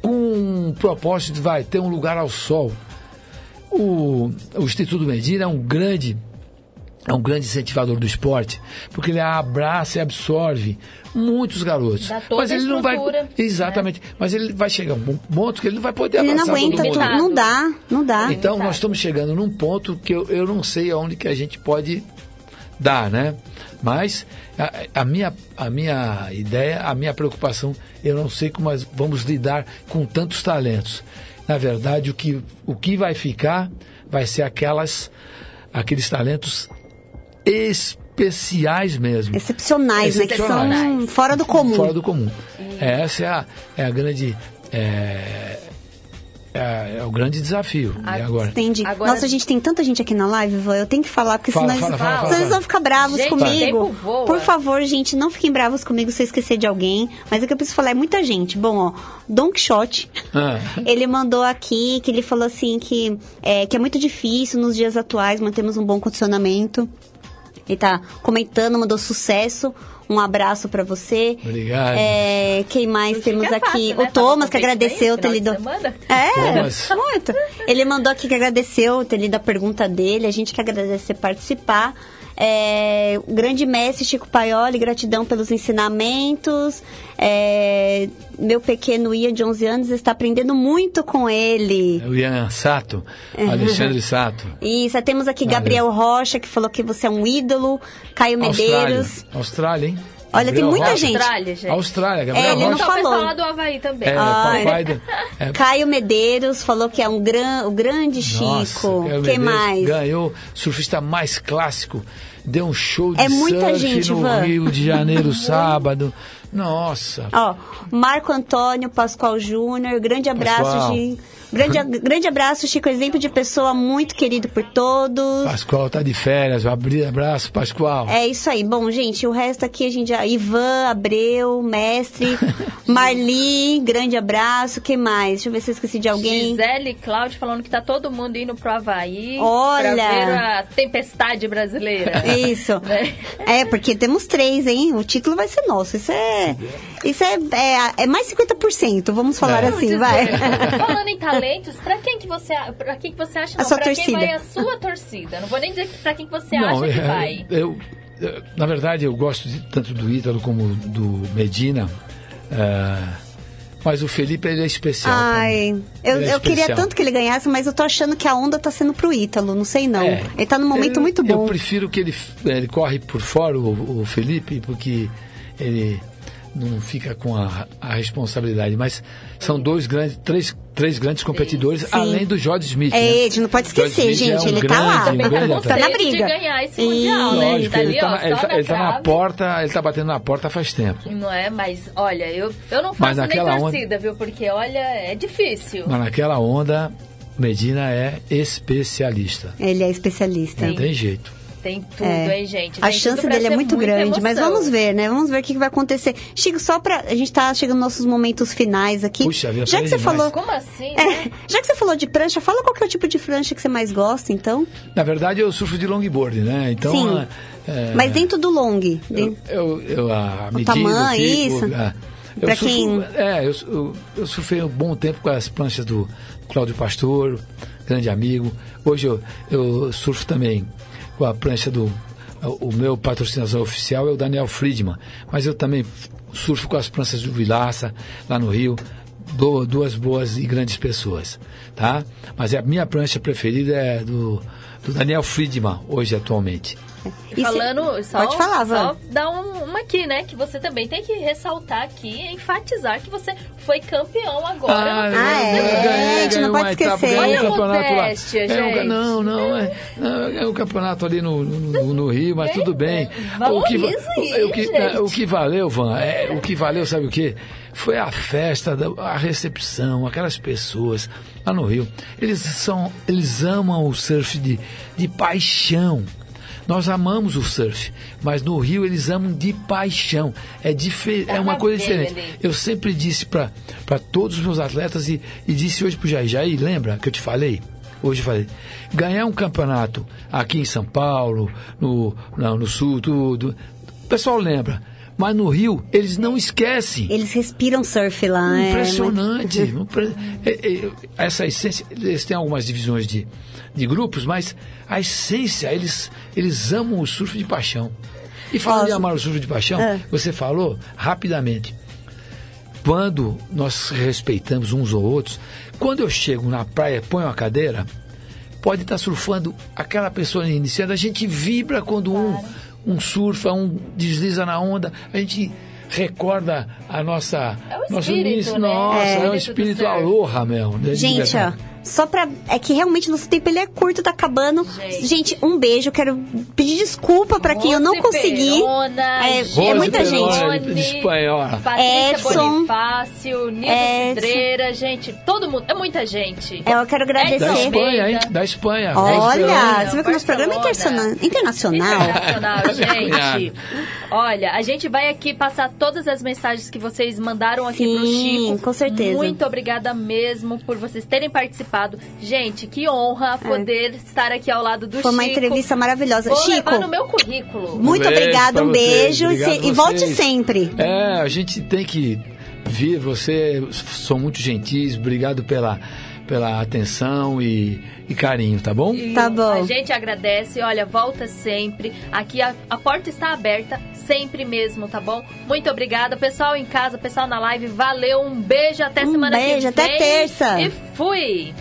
Com um propósito, vai ter um lugar ao sol. O, o Instituto Medina é um grande é um grande incentivador do esporte, porque ele abraça e absorve muitos garotos. Mas a ele não vai estrutura, exatamente, mas ele vai chegar a um ponto que ele não vai poder Ele não abraçar aguenta, todo mundo. tu- não dá, não dá. Então nós estamos chegando num ponto que eu, eu não sei aonde que a gente pode dar, né? Mas a, a minha, a minha ideia, a minha preocupação, eu não sei como nós vamos lidar com tantos talentos. Na verdade, o que, o que vai ficar vai ser aquelas, aqueles talentos especiais mesmo. Excepcionais, né? Que são Excepcionais. fora do comum. Fora do comum. Essa é a, é a grande. É, é, é o grande desafio. Ah, e agora? Entendi. Agora- Nossa, a gente tem tanta gente aqui na live, eu tenho que falar, porque Fala, senão, fala, fala, senão fala, eles vão ficar bravos Gente, o comigo. Por favor, gente, não fiquem bravos comigo se eu esquecer de alguém. Mas é que eu preciso falar, é muita gente. Bom, ó, Don Quixote, Ah. ele mandou aqui que ele falou assim que é, que é muito difícil nos dias atuais mantermos um bom condicionamento. Ele tá comentando, mandou sucesso. Um abraço pra você. Obrigado. É, quem mais Não temos aqui? fácil, né? o Thomas, que agradeceu ter lido. É, Thomas. muito. Ele mandou aqui que agradeceu ter lido a pergunta dele. A gente que agradece participar. É, o grande mestre Chico Paioli, gratidão pelos ensinamentos. É, meu pequeno Ian de 11 anos está aprendendo muito com ele. É o Ian Sato, Alexandre Sato. Isso, temos aqui Valeu. Gabriel Rocha, que falou que você é um ídolo. Caio Austrália. Medeiros. Austrália, hein? Olha, tem Gabriel muita Rocha. gente. Austrália, gente. Austrália, É, Gabriel ele não Rocha. Só o pessoal falou. lá do Havaí também. É, Ah, do- é, Caio Medeiros falou que é um gran, o grande Chico. Nossa, Quem Medeiros mais? Ganhou surfista mais clássico. Deu um show de É muita gente, no Ivan. Rio de Janeiro sábado. Nossa. Ó, Marco Antônio Pascoal Júnior, grande abraço, Pascoal. Grande, grande abraço, Chico, exemplo de pessoa muito querido por todos. Pascoal tá de férias. Abri- Abraço, Pascoal. É isso aí. Bom, gente, o resto aqui a gente já. Ivan, Abreu, mestre, Marli, grande abraço. Quem mais? Deixa eu ver se eu esqueci de alguém. Gisele Cláudio falando que tá todo mundo indo pro Havaí Olha! pra ver a tempestade brasileira. Isso. Né? É, porque temos três, hein? O título vai ser nosso. Isso é. Isso é, é, é mais 50%, vamos falar É. assim, vai. Falando em pra quem que você, pra quem que você acha, A não, sua pra quem vai a sua torcida? Não vou nem dizer que- pra quem que você acha que é, vai. Eu, eu- na verdade, eu gosto de- tanto do Ítalo como do Medina. é, mas o Felipe ele é especial. Ai, eu, é eu queria especial. tanto que ele ganhasse, mas eu tô achando que a onda tá sendo pro Ítalo, não sei não. É. Ele tá num momento Eu- muito Eu bom. prefiro que ele, ele corre por fora, o, o Felipe, porque ele não fica com a, a responsabilidade. Mas são dois grandes, três, três grandes competidores, além do George Smith. É, né? a gente não pode esquecer, Smith é gente, um ele tá lá. grande, um grande Com Tá na briga. de ganhar esse mundial, né? Lógico, tá ali, ele, tá, ó, ele, tá, na ele tá na porta, ele tá batendo na porta faz tempo. Não é, mas olha, eu, eu não Mas faço nem naquela onda- torcida, viu? Porque olha, é difícil. Mas naquela onda, Medina é especialista. Ele é especialista. Não tem jeito. Tem tudo, É. hein, gente? A Tem chance tudo pra dele é muito grande, mas vamos ver, né? Vamos ver o que, vai acontecer. Chico, só pra. A gente tá chegando nos nossos momentos finais aqui. Puxa Já que você falei falou. Como assim? É, né? já que você falou de prancha, fala qual que é o tipo de prancha que você mais gosta, então. Na verdade, eu surfo de longboard, né? Então, Sim. é, Mas dentro do long. eu, den- eu, eu a O medida, tamanho, tipo, isso. é, eu Pra surfo- quem- É, eu, eu, eu surfei um bom tempo com as pranchas do Cláudio Pastor, grande amigo. Hoje eu, eu surfo também a prancha do. O meu patrocinador oficial é o Daniel Friedman, mas eu também surfo com as pranchas do Vilaça, lá no Rio. Du- duas boas e grandes pessoas, tá? Mas a minha prancha preferida é do, do Daniel Friedman, hoje atualmente. E Falando, só, Pode falar, Van. só dar um- uma aqui, né? Que você também tem que ressaltar aqui, enfatizar que você foi campeão agora. Ah, no é, a gente não ganhei pode uma etapa, esquecer. Olha a campeonato lá. modéstia, É um não, não, é, não, é um campeonato ali no, no, no Rio, mas tudo bem. O que, Valorize, o, que, gente. o que valeu, Van, é, o que valeu, sabe o quê? Foi a festa, a recepção, aquelas pessoas lá no Rio. Eles são, eles amam o surf de, de paixão. Nós amamos o surf, mas no Rio eles amam de paixão. É, é uma coisa diferente. Eu sempre disse para todos os meus atletas e, e disse hoje pro Jair, Jair, lembra que eu te falei? Hoje eu falei, ganhar um campeonato aqui em São Paulo, no, não, no Sul, tudo, o pessoal lembra. Mas no Rio, eles não esquecem. Eles respiram surf lá. é Impressionante. Impre- é, é, essa essência, eles têm algumas divisões de, de grupos, mas a essência, eles, eles amam o surf de paixão. E falando de Nossa. amar o surf de paixão, É. você falou rapidamente. Quando nós respeitamos uns ou outros, quando eu chego na praia, ponho a cadeira, pode estar surfando aquela pessoa iniciando, a gente vibra quando um, um surfa, um desliza na onda, a gente recorda a nossa É o nosso espírito, início, né? nossa, É. é, um Espírito aloha, meu. né, Gente, ó, verdade. Só pra. É que realmente nosso tempo ele é curto, tá acabando. Gente. Gente, um beijo. Quero pedir desculpa pra quem eu não Rose consegui. Perona, É- Gil é muita Perona, gente. de espanhola. Edson. Bonifácio, Nildo Edson. Cidreira, gente, todo mundo, é muita gente. É, eu quero Da agradecer. Edson. Espanha, hein? Da Espanha. Olha, Da você vê que o nosso programa é internacional. internacional. Internacional, gente. Olha, a gente vai aqui passar todas as mensagens que vocês mandaram aqui pro Sim, Chico. com certeza. Muito obrigada mesmo por vocês terem participado. Gente, que honra poder estar aqui ao lado do É. Foi uma Chico. entrevista maravilhosa. Vou Chico, levar no meu currículo. muito Um obrigada, um vocês, beijo e obrigado se- e volte sempre. É, a gente tem que vir, você são muito gentis, obrigado pela, pela atenção e, e carinho, tá bom? E Tá bom. A gente agradece, olha, volta sempre. Aqui a, a porta está aberta, sempre mesmo, tá bom? Muito obrigada, pessoal em casa, pessoal na live, valeu, um beijo, até Um semana beijo, que até vem. terça. E fui!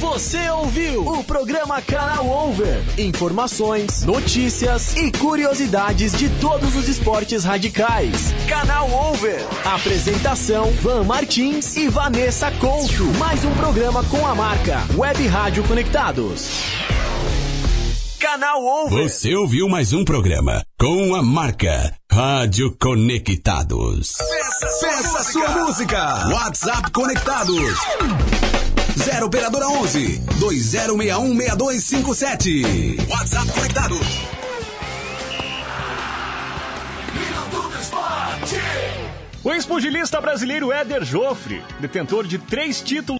Você ouviu o programa Canal Over. Informações, notícias e curiosidades de todos os esportes radicais. Canal Over. Apresentação: Van Martins e Vanessa Couto. Mais um programa com a marca Web Rádio Conectados. Canal Over. Você ouviu mais um programa com a marca Rádio Conectados. Peça sua música. WhatsApp Conectados. 0 Operadora 11 2061 6257. WhatsApp Conectados. O ex-pugilista brasileiro Éder Joffre, detentor de três títulos